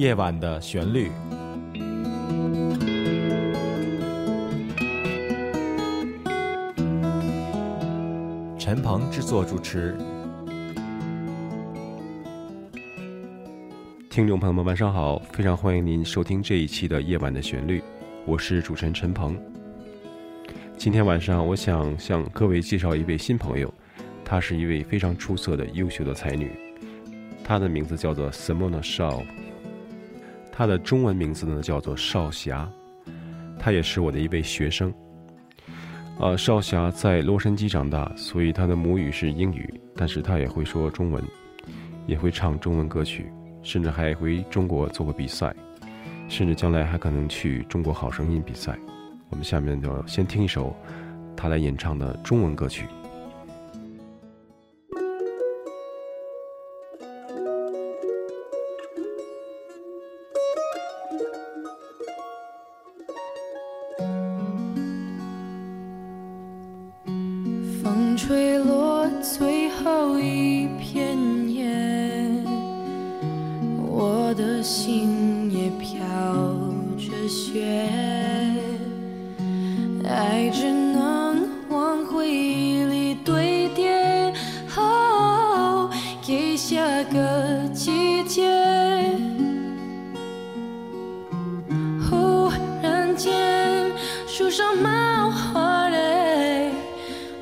夜晚的旋律。陈鹏制作主持。听众朋友们，晚上好！非常欢迎您收听这一期的《夜晚的旋律》，我是主持人陈鹏。今天晚上，我想向各位介绍一位新朋友，她是一位非常出色的、优秀的才女，她的名字叫做 Simona Shaw，他的中文名字呢叫做少侠，他也是我的一位学生。呃，少侠在洛杉矶长大，所以他的母语是英语，但是他也会说中文，也会唱中文歌曲。甚至还回中国做过比赛，甚至将来还可能去中国好声音比赛。我们下面就先听一首他来演唱的中文歌曲。吹落最后一片叶，我的心也飘着雪，爱只能往回忆里堆叠，哦，给下个季节。忽然间，树上冒花嘞，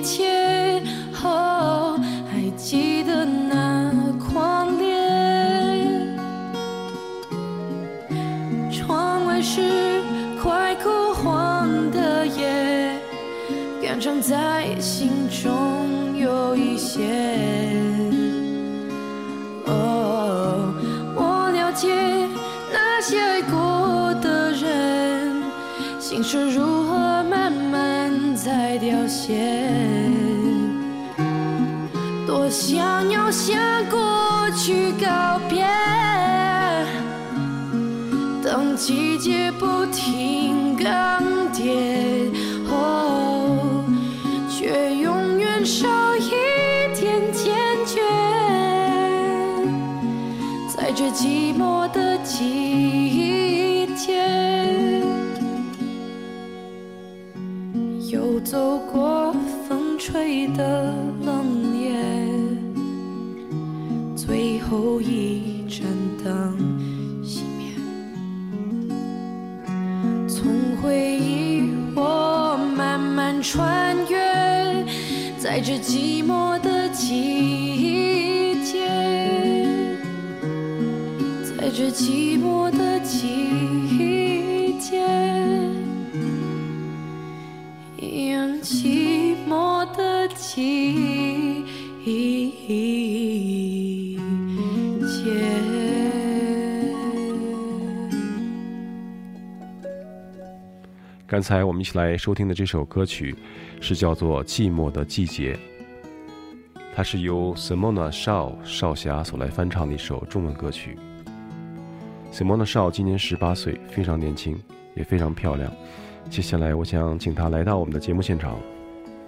一切，哦，还记得那狂烈。窗外是快枯黄的叶，感伤在心中有一些。哦，我了解那些爱过的人，心是如何在凋谢。多想要向过去告别。当季节不停更迭，哦，却永远少一点坚决。在这寂寞的季又走过风吹的冷夜，最后一盏灯熄灭。从回忆我慢慢穿越，在这寂寞的季节，在这寂寞的季刚才我们一起来收听的这首歌曲是叫做《寂寞的季节》，它是由 Simona Shaw 少侠所来翻唱的一首中文歌曲。Simona Shaw 今年十八岁，非常年轻，也非常漂亮。接下来，我想请她来到我们的节目现场。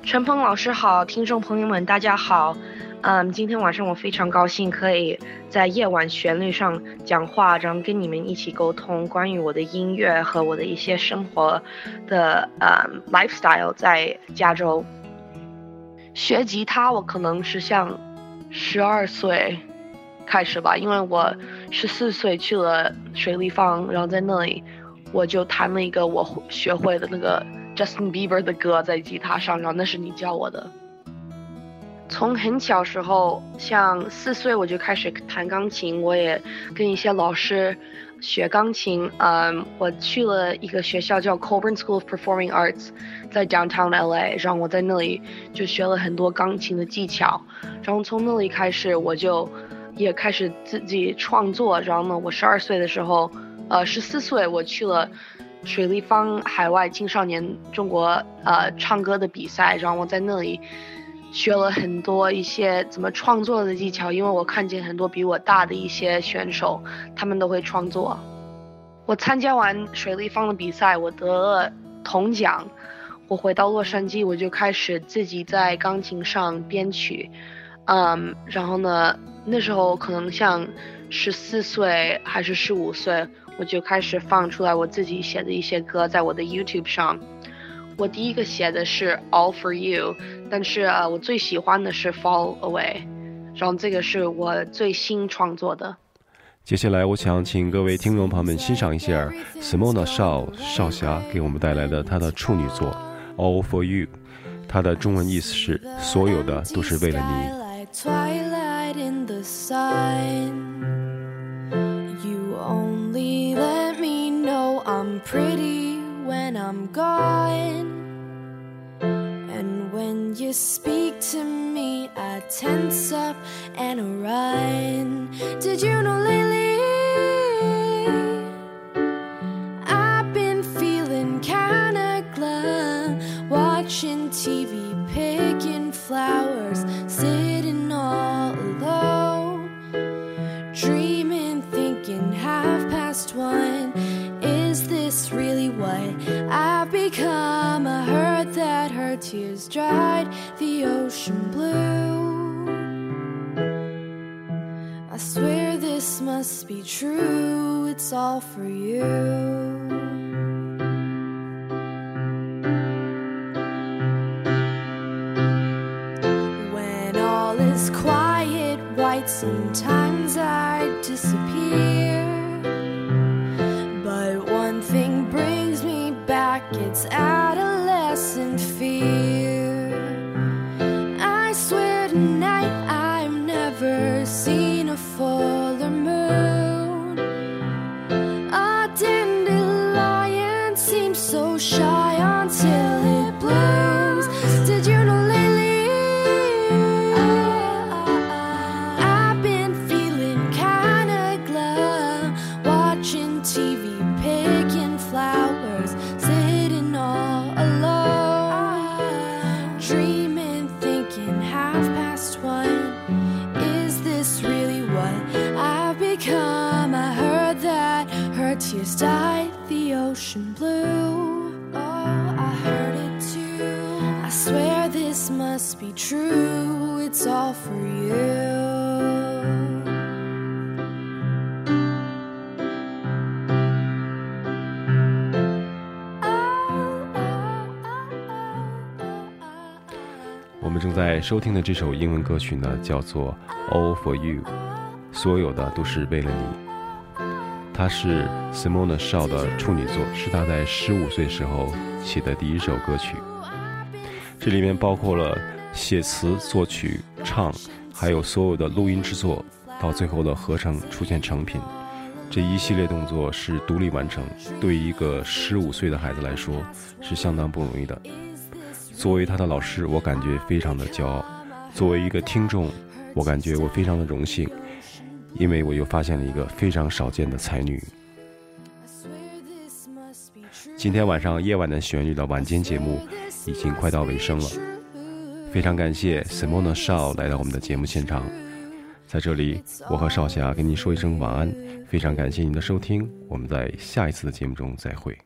陈鹏老师好，听众朋友们大家好。嗯，今天晚上我非常高兴可以在夜晚旋律上讲话，然后跟你们一起沟通关于我的音乐和我的一些生活的呃 lifestyle 在加州。学吉他我可能是像十二岁开始吧，因为我十四岁去了水立方，然后在那里我就弹了一个我学会的那个 Justin Bieber 的歌在吉他上，然后那是你教我的。从很小时候，像四岁我就开始弹钢琴，我也跟一些老师学钢琴。嗯，我去了一个学校叫 Coburn School of Performing Arts，在 Downtown LA，然后我在那里就学了很多钢琴的技巧。然后从那里开始，我就也开始自己创作。然后呢，我十二岁的时候，呃，十四岁我去了水立方海外青少年中国呃唱歌的比赛，然后我在那里。学了很多一些怎么创作的技巧，因为我看见很多比我大的一些选手，他们都会创作。我参加完水立方的比赛，我得了铜奖。我回到洛杉矶，我就开始自己在钢琴上编曲。嗯，然后呢，那时候可能像十四岁还是十五岁，我就开始放出来我自己写的一些歌在我的 YouTube 上。我第一个写的是 All for You，但是啊，我最喜欢的是 Fall Away，然后这个是我最新创作的。接下来，我想请各位听众朋友们欣赏一下 Simona 少少侠给我们带来的她的处女作 All for You，它的中文意思是所有的都是为了你。I'm gone. And when you speak to me, I tense up and I run. Did you know lately? I've been feeling kinda glum, watching TV, picking flowers, sitting all alone, dreaming, thinking half past one become? I heard that her tears dried the ocean blue. I swear this must be true, it's all for you. When all is quiet, white, sometimes uniform tears dyed the ocean blue. Oh, I heard it too. I swear this must be true. It's all for you. 我们正在收听的这首英文歌曲呢，叫做《All for You》，所有的都是为了你。它是 Simona Shaw 的处女作，是她在十五岁时候写的第一首歌曲。这里面包括了写词、作曲、唱，还有所有的录音制作，到最后的合成出现成品。这一系列动作是独立完成，对一个十五岁的孩子来说是相当不容易的。作为他的老师，我感觉非常的骄傲；作为一个听众，我感觉我非常的荣幸。因为我又发现了一个非常少见的才女。今天晚上夜晚的旋律的晚间节目已经快到尾声了，非常感谢 Simona Shaw 来到我们的节目现场，在这里我和少侠跟您说一声晚安，非常感谢您的收听，我们在下一次的节目中再会。